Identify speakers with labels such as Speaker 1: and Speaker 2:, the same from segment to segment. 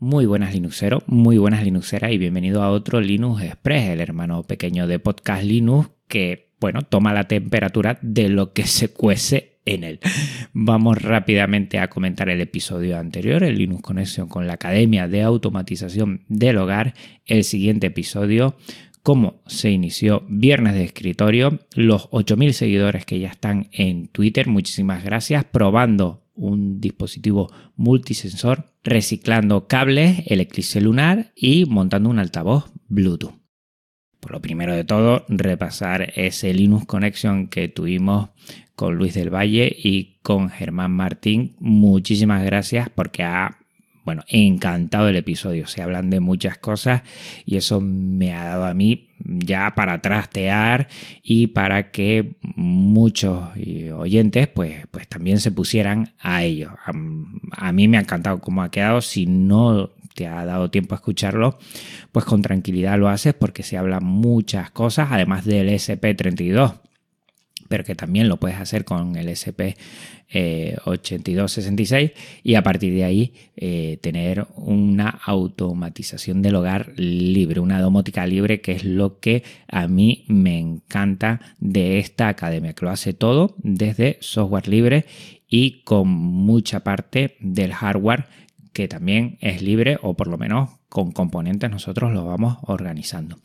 Speaker 1: Muy buenas Linuxero, muy buenas Linuxeras y bienvenido a otro Linux Express, el hermano pequeño de Podcast Linux que, bueno, toma la temperatura de lo que se cuece en él. Vamos rápidamente a comentar el episodio anterior, el Linux Conexión con la Academia de Automatización del Hogar, el siguiente episodio cómo se inició Viernes de Escritorio, los 8.000 seguidores que ya están en Twitter, muchísimas gracias, probando un dispositivo multisensor, reciclando cables, el eclipse lunar y montando un altavoz Bluetooth. Por lo primero de todo, repasar ese Linux Connection que tuvimos con Luis del Valle y con Germán Martín. Muchísimas gracias porque ha bueno, encantado el episodio. Se hablan de muchas cosas y eso me ha dado a mí ya para trastear y para que muchos oyentes pues, pues también se pusieran a ello. A, mí me ha encantado cómo ha quedado. Si no te ha dado tiempo a escucharlo, pues con tranquilidad lo haces porque se hablan muchas cosas, además del SP32 pero que también lo puedes hacer con el SP 8266 eh, y a partir de ahí eh, tener una automatización del hogar libre, una domótica libre, que es lo que a mí me encanta de esta academia, que lo hace todo desde software libre y con mucha parte del hardware que también es libre o por lo menos con componentes nosotros lo vamos organizando.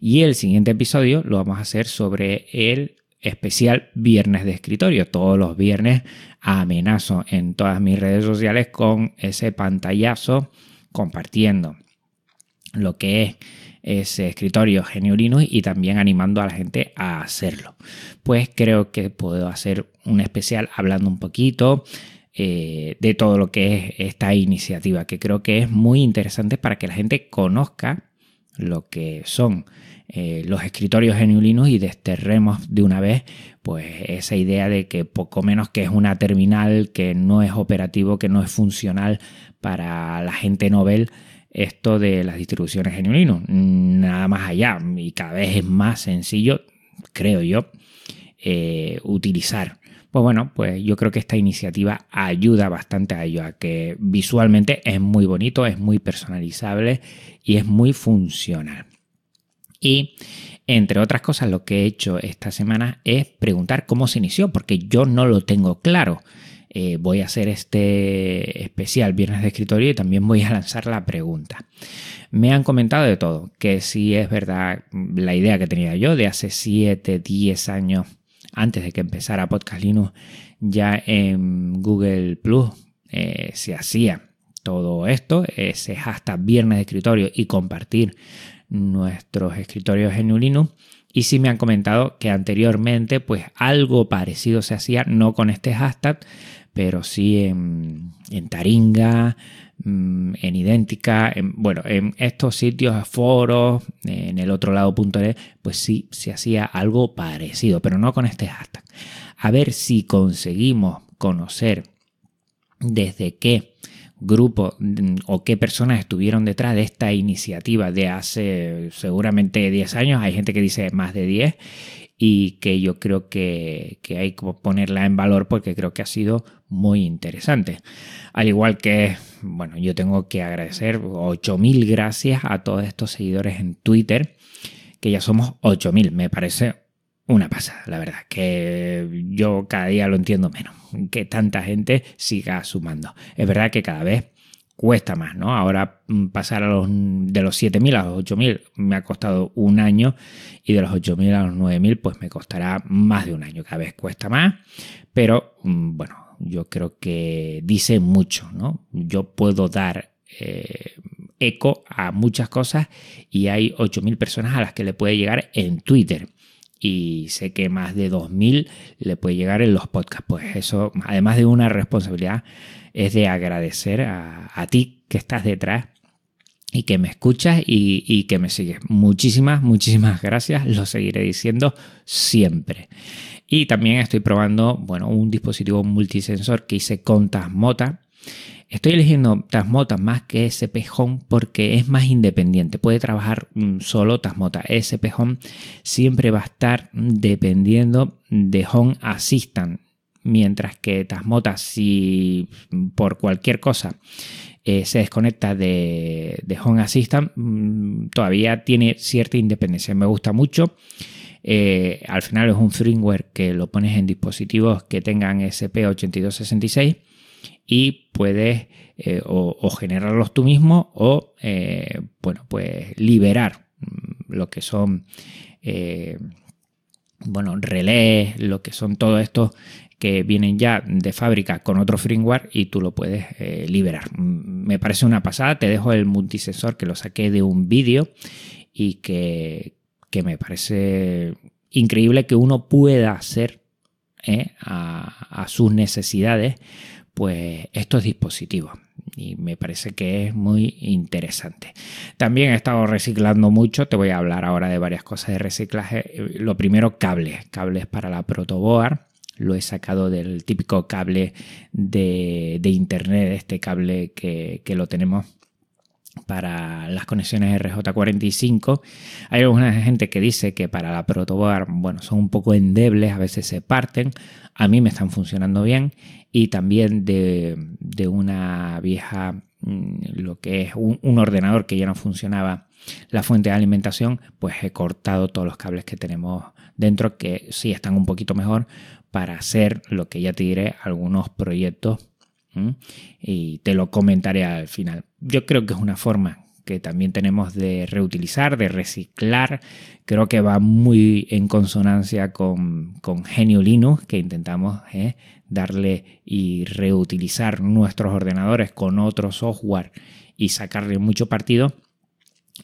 Speaker 1: Y el siguiente episodio lo vamos a hacer sobre el especial Viernes de Escritorio. Todos los viernes amenazo en todas mis redes sociales con ese pantallazo compartiendo lo que es ese escritorio Genio y también animando a la gente a hacerlo. Pues creo que puedo hacer un especial hablando un poquito eh, de todo lo que es esta iniciativa, que creo que es muy interesante para que la gente conozca lo que son eh, los escritorios en Linux y desterremos de una vez pues esa idea de que poco menos que es una terminal que no es operativo, que no es funcional para la gente novel esto de las distribuciones en. Nada más allá y cada vez es más sencillo, creo yo, eh, utilizar. Pues bueno, pues yo creo que esta iniciativa ayuda bastante a ello, a que visualmente es muy bonito, es muy personalizable y es muy funcional. Y entre otras cosas, lo que he hecho esta semana es preguntar cómo se inició, porque yo no lo tengo claro. Eh, voy a hacer este especial Viernes de Escritorio y también voy a lanzar la pregunta. Me han comentado de todo, que si es verdad la idea que tenía yo de hace 7, 10 años, antes de que empezara Podcast Linux, ya en Google Plus eh, se hacía todo esto, ese hashtag Viernes de Escritorio y compartir nuestros escritorios en Linux. Y sí me han comentado que anteriormente pues algo parecido se hacía, no con este hashtag, pero sí en, Taringa, mm, en Idéntica, en, bueno, en estos sitios, foros, en el otro lado.net, pues sí se hacía algo parecido, pero no con este hashtag. A ver si conseguimos conocer desde qué grupo mm, o qué personas estuvieron detrás de esta iniciativa de hace seguramente 10 años, hay gente que dice más de 10 y que yo creo que, hay que ponerla en valor porque creo que ha sido muy interesante. Al igual que, bueno, yo tengo que agradecer 8.000 gracias a todos estos seguidores en Twitter, que ya somos 8.000, me parece una pasada, la verdad, que yo cada día lo entiendo menos, que tanta gente siga sumando. Es verdad que cada vez cuesta más, ¿no? Ahora mm, pasar a los, de los 7.000 a los 8.000 me ha costado un año y de los 8.000 a los 9.000 pues me costará más de un año, cada vez cuesta más, pero mm, bueno, yo creo que dice mucho, ¿no? Yo puedo dar eh, eco a muchas cosas y hay 8.000 personas a las que le puede llegar en Twitter y sé que más de 2.000 le puede llegar en los podcasts. Pues eso, además de una responsabilidad, es de agradecer a, ti que estás detrás y que me escuchas y, que me sigues. Muchísimas, muchísimas gracias. Lo seguiré diciendo siempre. Y también estoy probando, bueno, un dispositivo multisensor que hice con Tasmota Estoy eligiendo Tasmota más que SP Home porque es más independiente. Puede trabajar solo Tasmota. SP Home siempre va a estar dependiendo de Home Assistant. Mientras que Tasmota, si por cualquier cosa eh, se desconecta de, Home Assistant, mm, todavía tiene cierta independencia. Me gusta mucho. Eh, al final es un firmware que lo pones en dispositivos que tengan SP8266 y puedes eh, o, generarlos tú mismo o bueno pues liberar mm, lo que son bueno relés lo que son todo esto que vienen ya de fábrica con otro firmware y tú lo puedes eh, liberar. Mm, me parece una pasada, te dejo el multisensor que lo saqué de un vídeo y que, me parece increíble que uno pueda hacer eh, a, sus necesidades pues estos dispositivos y me parece que es muy interesante. También he estado reciclando mucho, te voy a hablar ahora de varias cosas de reciclaje. Lo primero, cables, cables para la protoboard lo he sacado del típico cable de, internet, este cable que, lo tenemos para las conexiones RJ45. Hay alguna gente que dice que para la protoboard, bueno, son un poco endebles, a veces se parten. A mí me están funcionando bien. Y también de, una vieja, mm, lo que es un, un, ordenador que ya no funcionaba la fuente de alimentación, pues he cortado todos los cables que tenemos dentro, que sí están un poquito mejor, para hacer lo que ya te diré, algunos proyectos y te lo comentaré al final. Yo creo que es una forma que también tenemos de reutilizar, de reciclar. Creo que va muy en consonancia con, con Genio Linux, que intentamos ¿eh? darle y reutilizar nuestros ordenadores con otro software y sacarle mucho partido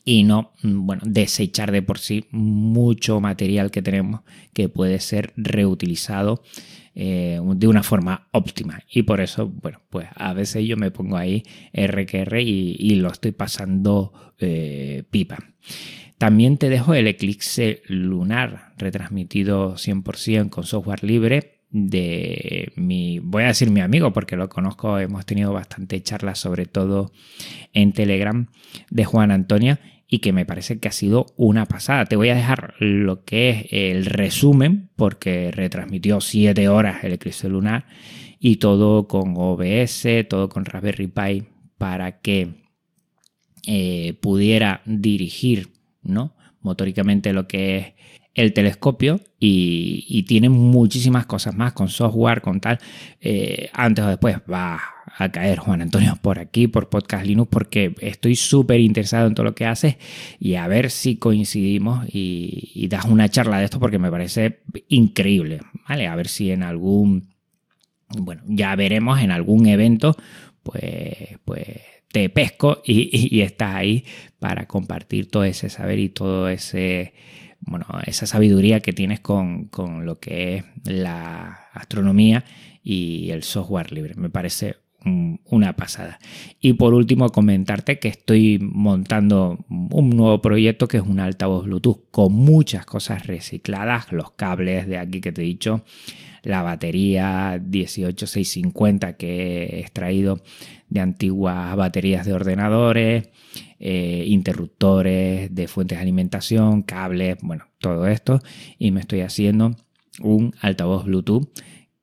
Speaker 1: y no, mm, bueno, desechar de por sí mucho material que tenemos que puede ser reutilizado eh, de una forma óptima. Y por eso, bueno, pues a veces yo me pongo ahí RQR y, lo estoy pasando eh, pipa. También te dejo el Eclipse Lunar, retransmitido 100% con software libre de mi, voy a decir mi amigo porque lo conozco, hemos tenido bastante charlas sobre todo en Telegram de Juan Antonio y que me parece que ha sido una pasada. Te voy a dejar lo que es el resumen porque retransmitió 7 horas el eclipse lunar y todo con OBS, todo con Raspberry Pi para que eh, pudiera dirigir ¿no? motóricamente lo que es el telescopio y, tiene muchísimas cosas más con software, con tal. Eh, antes o después va a caer Juan Antonio por aquí, por Podcast Linux, porque estoy súper interesado en todo lo que haces y a ver si coincidimos y, das una charla de esto porque me parece increíble, ¿vale? A ver si en algún, bueno, ya veremos en algún evento, pues, pues te pesco y, y estás ahí para compartir todo ese saber y todo ese bueno, esa sabiduría que tienes con, lo que es la astronomía y el software libre. Me parece una pasada. Y por último, comentarte que estoy montando un nuevo proyecto que es un altavoz Bluetooth con muchas cosas recicladas, los cables de aquí que te he dicho, la batería 18650 que he extraído de antiguas baterías de ordenadores, eh, interruptores de fuentes de alimentación, cables, bueno, todo esto. Y me estoy haciendo un altavoz Bluetooth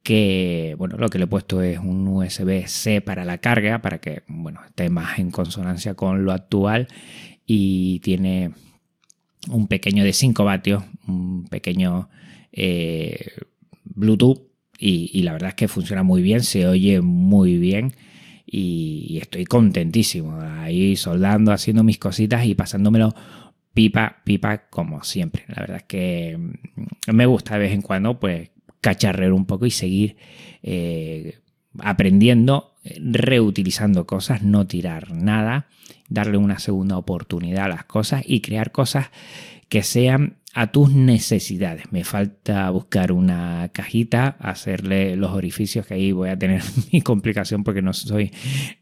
Speaker 1: que, bueno, lo que le he puesto es un USB-C para la carga, para que, bueno, esté más en consonancia con lo actual. Y tiene un pequeño de 5 vatios, un pequeño eh, Bluetooth. y la verdad es que funciona muy bien, se oye muy bien y, estoy contentísimo ahí soldando, haciendo mis cositas y pasándomelo pipa, pipa como siempre. La verdad es que mm, me gusta de vez en cuando pues cacharrear un poco y seguir eh, aprendiendo, reutilizando cosas, no tirar nada, darle una segunda oportunidad a las cosas y crear cosas que sean a tus necesidades. Me falta buscar una cajita, hacerle los orificios que ahí voy a tener mi complicación porque no soy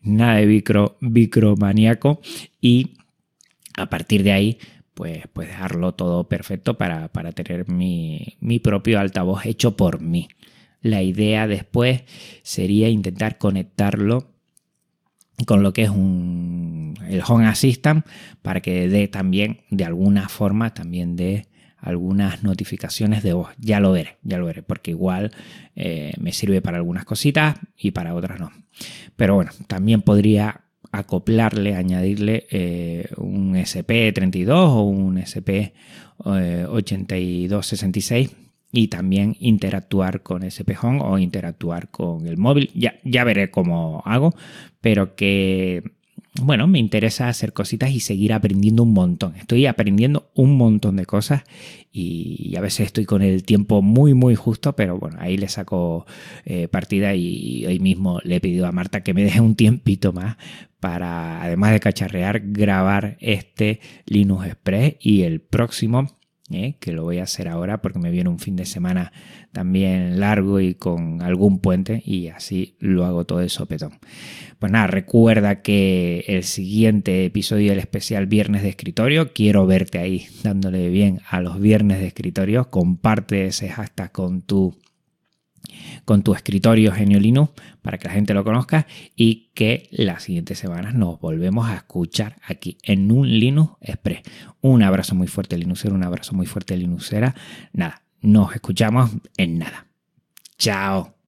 Speaker 1: nada de micro, micromaníaco y a partir de ahí pues, pues dejarlo todo perfecto para, tener mi, mi propio altavoz hecho por mí. La idea después sería intentar conectarlo con lo que es un, el Home Assistant para que dé también de alguna forma también dé algunas notificaciones de voz. Ya lo veré, ya lo veré, porque igual eh, me sirve para algunas cositas y para otras no. Pero bueno, también podría acoplarle, añadirle eh, un SP32 o un SP8266 y también interactuar con SP Home o interactuar con el móvil. Ya, ya veré cómo hago, pero que bueno, me interesa hacer cositas y seguir aprendiendo un montón. Estoy aprendiendo un montón de cosas y, a veces estoy con el tiempo muy, muy justo, pero bueno, ahí le saco eh, partida y hoy mismo le he pedido a Marta que me deje un tiempito más para, además de cacharrear, grabar este Linux Express y el próximo ¿eh? que lo voy a hacer ahora porque me viene un fin de semana también largo y con algún puente y así lo hago todo de sopetón. Pues nada, recuerda que el siguiente episodio del especial Viernes de Escritorio, quiero verte ahí dándole bien a los Viernes de Escritorio, comparte ese hashtag con tu con tu escritorio Genio para que la gente lo conozca y que las siguientes semanas nos volvemos a escuchar aquí en un Linux Express. Un abrazo muy fuerte Linuxero, un abrazo muy fuerte Linuxera. Nada, nos escuchamos en nada. Chao.